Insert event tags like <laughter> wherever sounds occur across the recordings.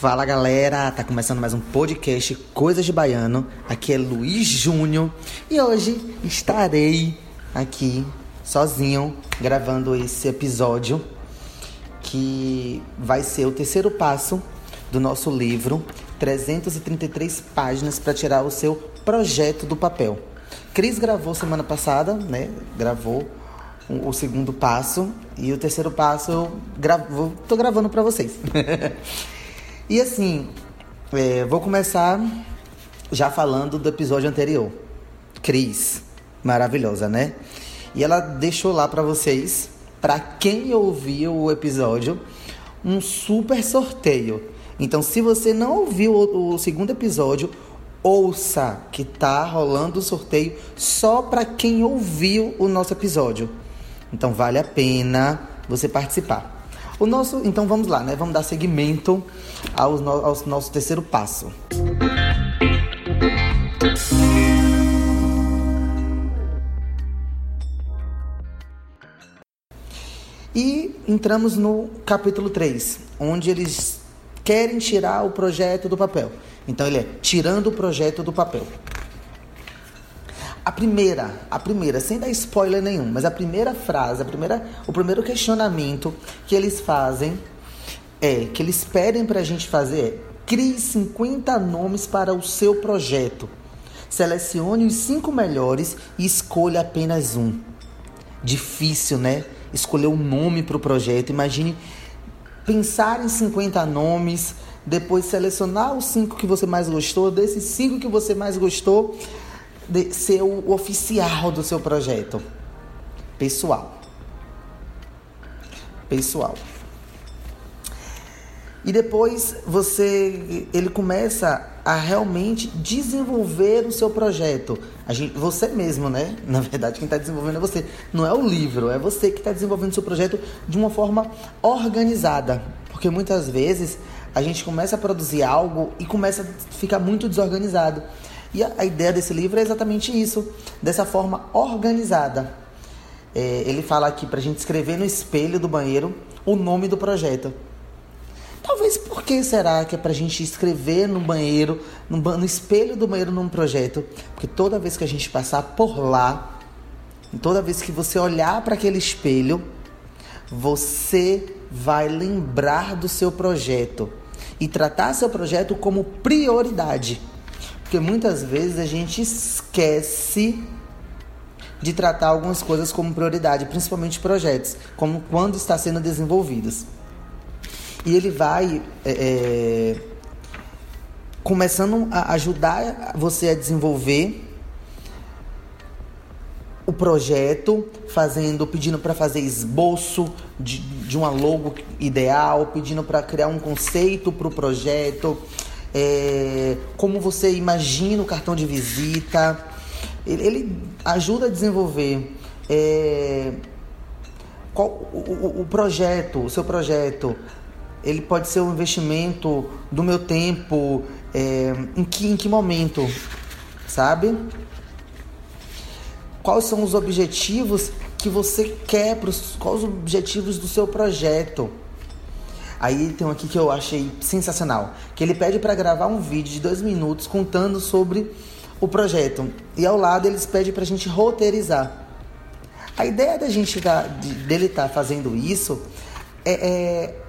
Fala galera, tá começando mais um podcast Coisas de Baiano. Aqui é Luiz Júnior e hoje estarei aqui sozinho gravando esse episódio que vai ser o terceiro passo do nosso livro 333 páginas para tirar o seu projeto do papel. Cris gravou semana passada, né? Gravou o segundo passo e o terceiro passo eu gravo, tô gravando para vocês. <laughs> e assim, é, vou começar já falando do episódio anterior. Cris, maravilhosa, né? E ela deixou lá para vocês, para quem ouviu o episódio, um super sorteio. Então, se você não ouviu o, o segundo episódio, ouça que tá rolando o sorteio só para quem ouviu o nosso episódio. Então vale a pena você participar. O nosso, então vamos lá, né? Vamos dar seguimento ao, ao nosso terceiro passo. E entramos no capítulo 3, onde eles querem tirar o projeto do papel. Então ele é tirando o projeto do papel. A primeira, a primeira, sem dar spoiler nenhum, mas a primeira frase, a primeira, o primeiro questionamento que eles fazem é, que eles pedem para a gente fazer é, crie 50 nomes para o seu projeto. Selecione os cinco melhores e escolha apenas um. Difícil, né? Escolher um nome para o projeto. Imagine pensar em 50 nomes, depois selecionar os cinco que você mais gostou, desses cinco que você mais gostou, ser o oficial do seu projeto. Pessoal. Pessoal. E depois você ele começa a realmente desenvolver o seu projeto. A gente, você mesmo, né? <laughs> Na verdade, quem está desenvolvendo é você. Não é o livro, é você que está desenvolvendo o seu projeto de uma forma organizada. Porque muitas vezes a gente começa a produzir algo e começa a ficar muito desorganizado. E a, a ideia desse livro é exatamente isso, dessa forma organizada. É, ele fala aqui para a gente escrever no espelho do banheiro o nome do projeto. Talvez por que será que é para a gente escrever no banheiro, no, no espelho do banheiro num projeto? Porque toda vez que a gente passar por lá, toda vez que você olhar para aquele espelho, você vai lembrar do seu projeto e tratar seu projeto como prioridade. Porque muitas vezes a gente esquece de tratar algumas coisas como prioridade, principalmente projetos, como quando está sendo desenvolvidos. E ele vai é, é começando a ajudar você a desenvolver o projeto, fazendo, pedindo para fazer esboço de, de uma logo ideal, pedindo para criar um conceito para o projeto, é, como você imagina o cartão de visita. Ele, ele ajuda a desenvolver é, qual, o, o projeto, o seu projeto. Ele pode ser um investimento do meu tempo, é, em, que, em que momento, sabe? Quais são os objetivos que você quer, pros, quais os objetivos do seu projeto? Aí tem um aqui que eu achei sensacional, que ele pede para gravar um vídeo de dois minutos contando sobre o projeto e ao lado eles pedem para a gente roteirizar. A ideia da gente tá, de, dele estar tá fazendo isso é, é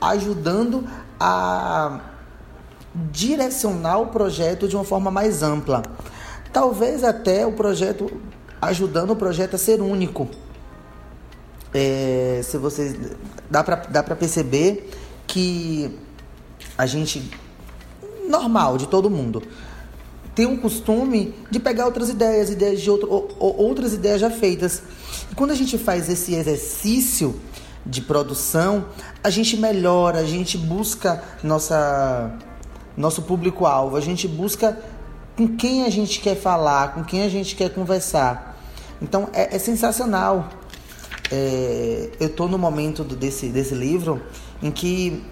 ajudando a direcionar o projeto de uma forma mais ampla. Talvez até o projeto ajudando o projeto a ser único. É, se vocês dá para dá para perceber que a gente normal de todo mundo tem um costume de pegar outras ideias, ideias de outro, ou, ou, outras ideias já feitas. E quando a gente faz esse exercício de produção, a gente melhora, a gente busca nossa nosso público-alvo, a gente busca com quem a gente quer falar, com quem a gente quer conversar. Então é, é sensacional. É, eu estou no momento do, desse, desse livro em que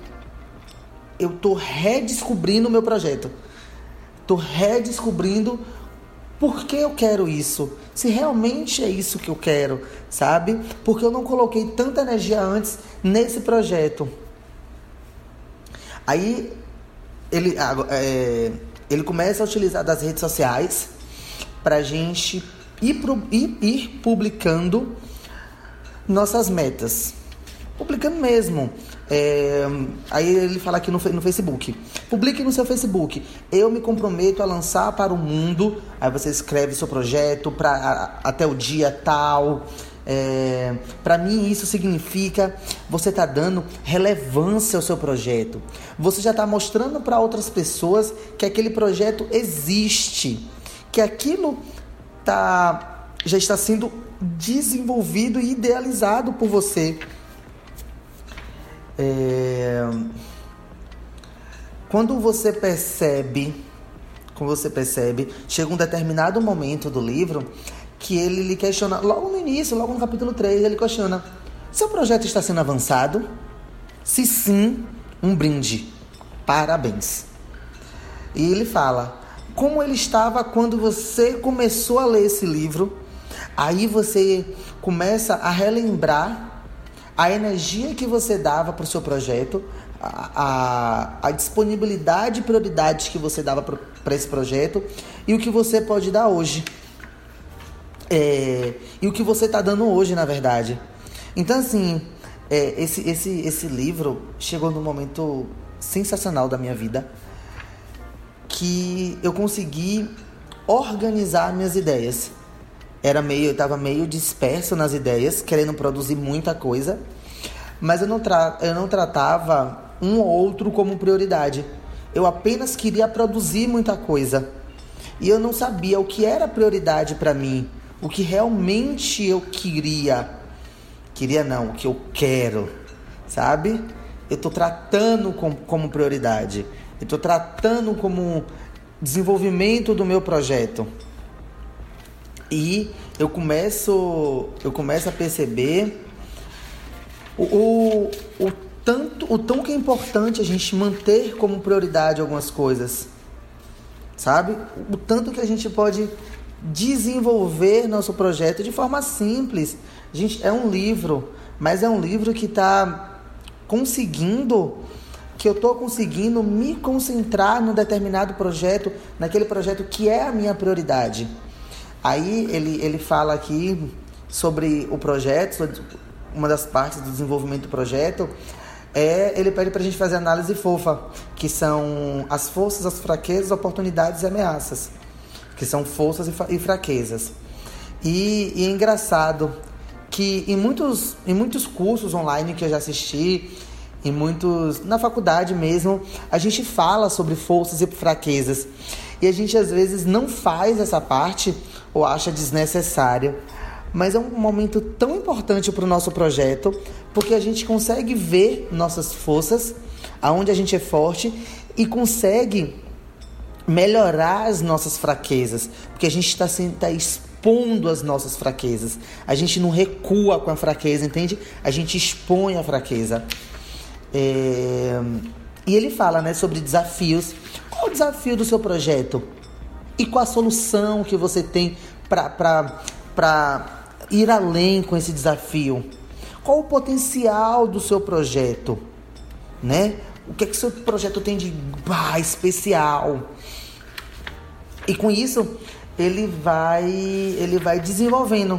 eu estou redescobrindo o meu projeto. Estou redescobrindo por que eu quero isso. Se realmente é isso que eu quero, sabe? Porque eu não coloquei tanta energia antes nesse projeto. Aí ele, é, ele começa a utilizar das redes sociais para gente ir, pro, ir, ir publicando nossas metas. Publicando mesmo. É, aí ele fala aqui no, no Facebook. Publique no seu Facebook. Eu me comprometo a lançar para o mundo. Aí você escreve seu projeto para até o dia tal. É, para mim isso significa você tá dando relevância ao seu projeto. Você já está mostrando para outras pessoas que aquele projeto existe, que aquilo tá já está sendo desenvolvido e idealizado por você. É... Quando você percebe, quando você percebe, chega um determinado momento do livro que ele lhe questiona, logo no início, logo no capítulo 3, ele questiona: seu projeto está sendo avançado? Se sim, um brinde. Parabéns. E ele fala: como ele estava quando você começou a ler esse livro, aí você começa a relembrar a energia que você dava para o seu projeto, a, a, a, disponibilidade e prioridades que você dava para esse projeto e o que você pode dar hoje. É, e o que você está dando hoje, na verdade. Então, assim, é, esse, esse, esse livro chegou num momento sensacional da minha vida que eu consegui organizar minhas ideias. Era meio, eu estava meio disperso nas ideias, querendo produzir muita coisa, mas eu não, tra eu não tratava um ou outro como prioridade. Eu apenas queria produzir muita coisa. E eu não sabia o que era prioridade para mim o que realmente eu queria. Queria não, o que eu quero, sabe? Eu estou tratando com, como prioridade. Eu estou tratando como desenvolvimento do meu projeto. E eu começo, eu começo a perceber o, o, o tanto, o tão que é importante a gente manter como prioridade algumas coisas. Sabe? O tanto que a gente pode desenvolver nosso projeto de forma simples. Gente, é um livro, mas é um livro que está conseguindo, que eu estou conseguindo me concentrar num determinado projeto, naquele projeto que é a minha prioridade. Aí ele, ele fala aqui sobre o projeto, uma das partes do desenvolvimento do projeto, é ele pede para a gente fazer análise fofa, que são as forças, as fraquezas, oportunidades e ameaças que são forças e fraquezas. E, e, é engraçado que em muitos, em muitos cursos online que eu já assisti, em muitos na faculdade mesmo, a gente fala sobre forças e fraquezas. E a gente às vezes não faz essa parte ou acha desnecessário. Mas é um momento tão importante para o nosso projeto, porque a gente consegue ver nossas forças, aonde a gente é forte e consegue melhorar as nossas fraquezas, porque a gente está tá expondo as nossas fraquezas. A gente não recua com a fraqueza, entende? A gente expõe a fraqueza. É... E ele fala né, sobre desafios. Qual o desafio do seu projeto? E qual a solução que você tem para ir além com esse desafio? Qual o potencial do seu projeto? Né? O que é que seu projeto tem de bah, especial? E com isso, ele vai, ele vai desenvolvendo.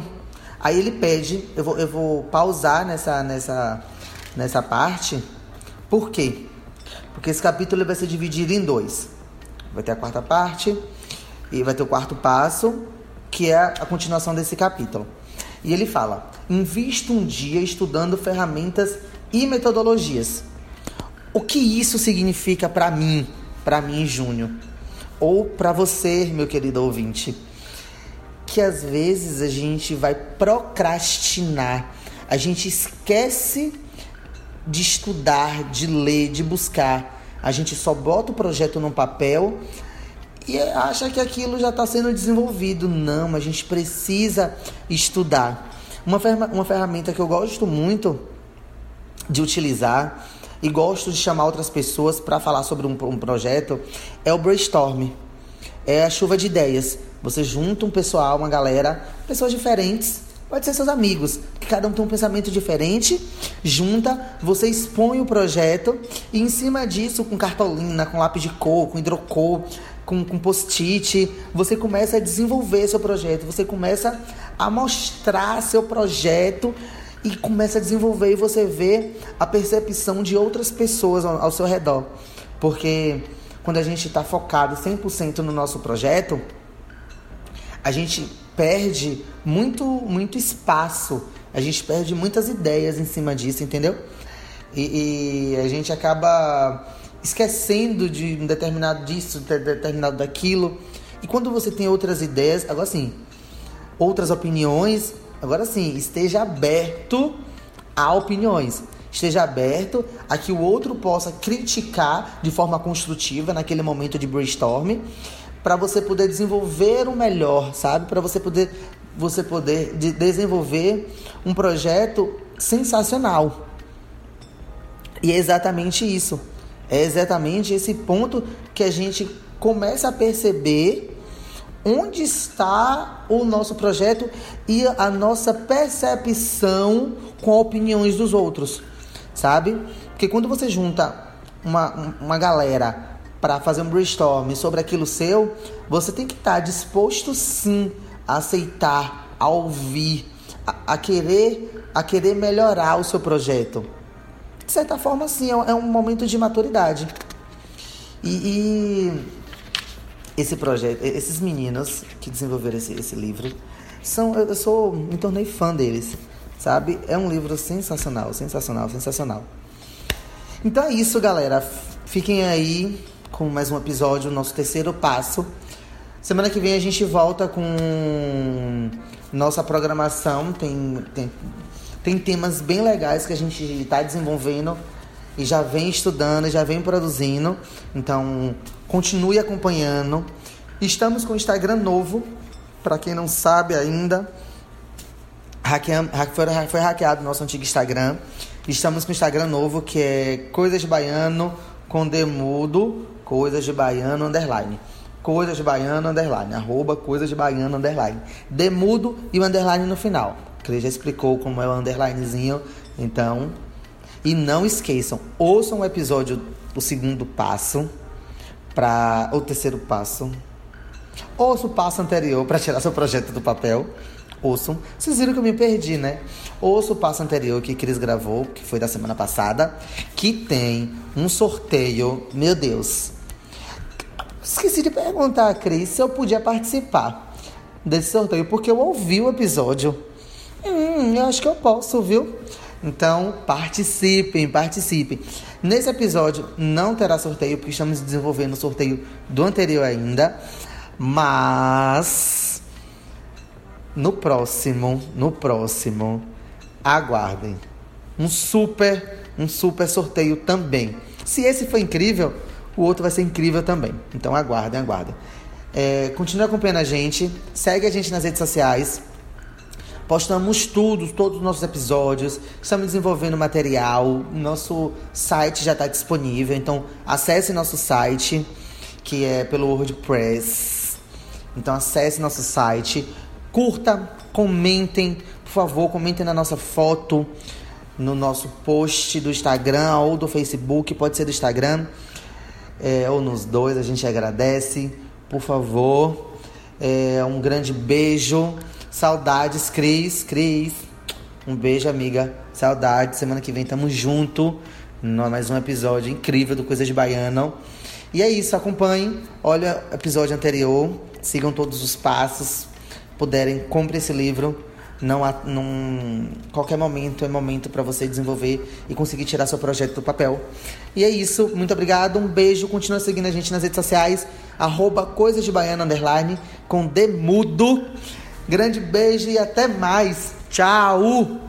Aí ele pede, eu vou, eu vou pausar nessa, nessa, nessa parte. Por quê? Porque esse capítulo vai ser dividido em dois. Vai ter a quarta parte e vai ter o quarto passo, que é a continuação desse capítulo. E ele fala: invista um dia estudando ferramentas e metodologias. O que isso significa para mim, para mim, Júnior? Ou para você, meu querido ouvinte? Que às vezes a gente vai procrastinar, a gente esquece de estudar, de ler, de buscar. A gente só bota o projeto no papel e acha que aquilo já está sendo desenvolvido. Não, a gente precisa estudar. Uma, uma ferramenta que eu gosto muito de utilizar e gosto de chamar outras pessoas para falar sobre um, um, projeto é o brainstorm. É a chuva de ideias. Você junta um pessoal, uma galera, pessoas diferentes, Pode ser seus amigos, que cada um tem um pensamento diferente, junta, você expõe o projeto e em cima disso, com cartolina, com lápis de cor, com hidrocor, com, com post-it, você começa a desenvolver seu projeto, você começa a mostrar seu projeto e começa a desenvolver e você vê a percepção de outras pessoas ao, ao seu redor. Porque quando a gente está focado 100% no nosso projeto, a gente perde muito, muito espaço, a gente perde muitas ideias em cima disso, entendeu? E, e a gente acaba esquecendo de um determinado disso, de determinado daquilo. E quando você tem outras ideias, agora sim, outras opiniões, agora sim, esteja aberto a opiniões. Esteja aberto a que o outro possa criticar de forma construtiva naquele momento de brainstorm, para você poder desenvolver o melhor, sabe? Para você poder você poder de desenvolver um projeto sensacional. E é exatamente isso. É exatamente esse ponto que a gente começa a perceber onde está o nosso projeto e a nossa percepção com opiniões dos outros, sabe? Porque quando você junta uma, uma galera para fazer um brainstorm sobre aquilo seu, você tem que estar tá disposto sim a aceitar, a ouvir, a, a querer, a querer melhorar o seu projeto de certa forma, sim, é, é um momento de maturidade. E, e, esse projeto, esses meninos que desenvolveram esse, esse livro, são, eu sou, me tornei fã deles, sabe? É um livro sensacional, sensacional, sensacional. Então é isso, galera. Fiquem aí com mais um episódio, nosso terceiro passo. Semana que vem a gente volta com nossa programação. Tem, tem tem temas bem legais que a gente está desenvolvendo e já vem estudando, já vem produzindo. Então, continue acompanhando. Estamos com o Instagram novo, para quem não sabe ainda. foi, foi hackeado nosso antigo Instagram. Estamos com o Instagram novo, que é Coisas Baiano com Demudo, Coisas de Baiano underline. Coisas de Baiano underline, arroba Coisas de Baiano underline. Demudo e o underline no final ele já explicou como é o underlinezinho. Então, e não esqueçam, ouçam o episódio, o segundo passo, para o terceiro passo. Ouça o passo anterior para tirar seu projeto do papel. Ouçam. Vocês viram que eu me perdi, né? Ouça o passo anterior que Cris gravou, que foi da semana passada, que tem um sorteio. Meu Deus. Esqueci de perguntar a Cris se eu podia participar desse sorteio, porque eu ouvi o episódio. Hum, eu acho que eu posso, viu? Então, participem, participem. Nesse episódio não terá sorteio, porque estamos desenvolvendo o sorteio do anterior ainda. Mas no próximo, no próximo, aguardem. Um super, um super sorteio também. Se esse foi incrível, o outro vai ser incrível também. Então aguardem, aguardem. É, continue acompanhando a gente, segue a gente nas redes sociais. Postamos tudo, todos os nossos episódios. Estamos desenvolvendo material. Nosso site já está disponível. Então, acesse nosso site, que é pelo WordPress. Então, acesse nosso site. Curta, comentem. Por favor, comentem na nossa foto, no nosso post do Instagram ou do Facebook. Pode ser do Instagram é, ou nos dois. A gente agradece. Por favor. É, um grande beijo. Saudades, Cris, Cris. Um beijo, amiga. Saudades. Semana que vem tamo junto. Mais um episódio incrível do Coisas de Baiano. E é isso, acompanhem. Olha o episódio anterior. Sigam todos os passos. Puderem, compre esse livro. Não há, num, qualquer momento é momento para você desenvolver e conseguir tirar seu projeto do papel. E é isso. Muito obrigado. Um beijo. Continua seguindo a gente nas redes sociais. Arroba Coisas de Baiano Underline com Demudo. Grande beijo e até mais. Tchau!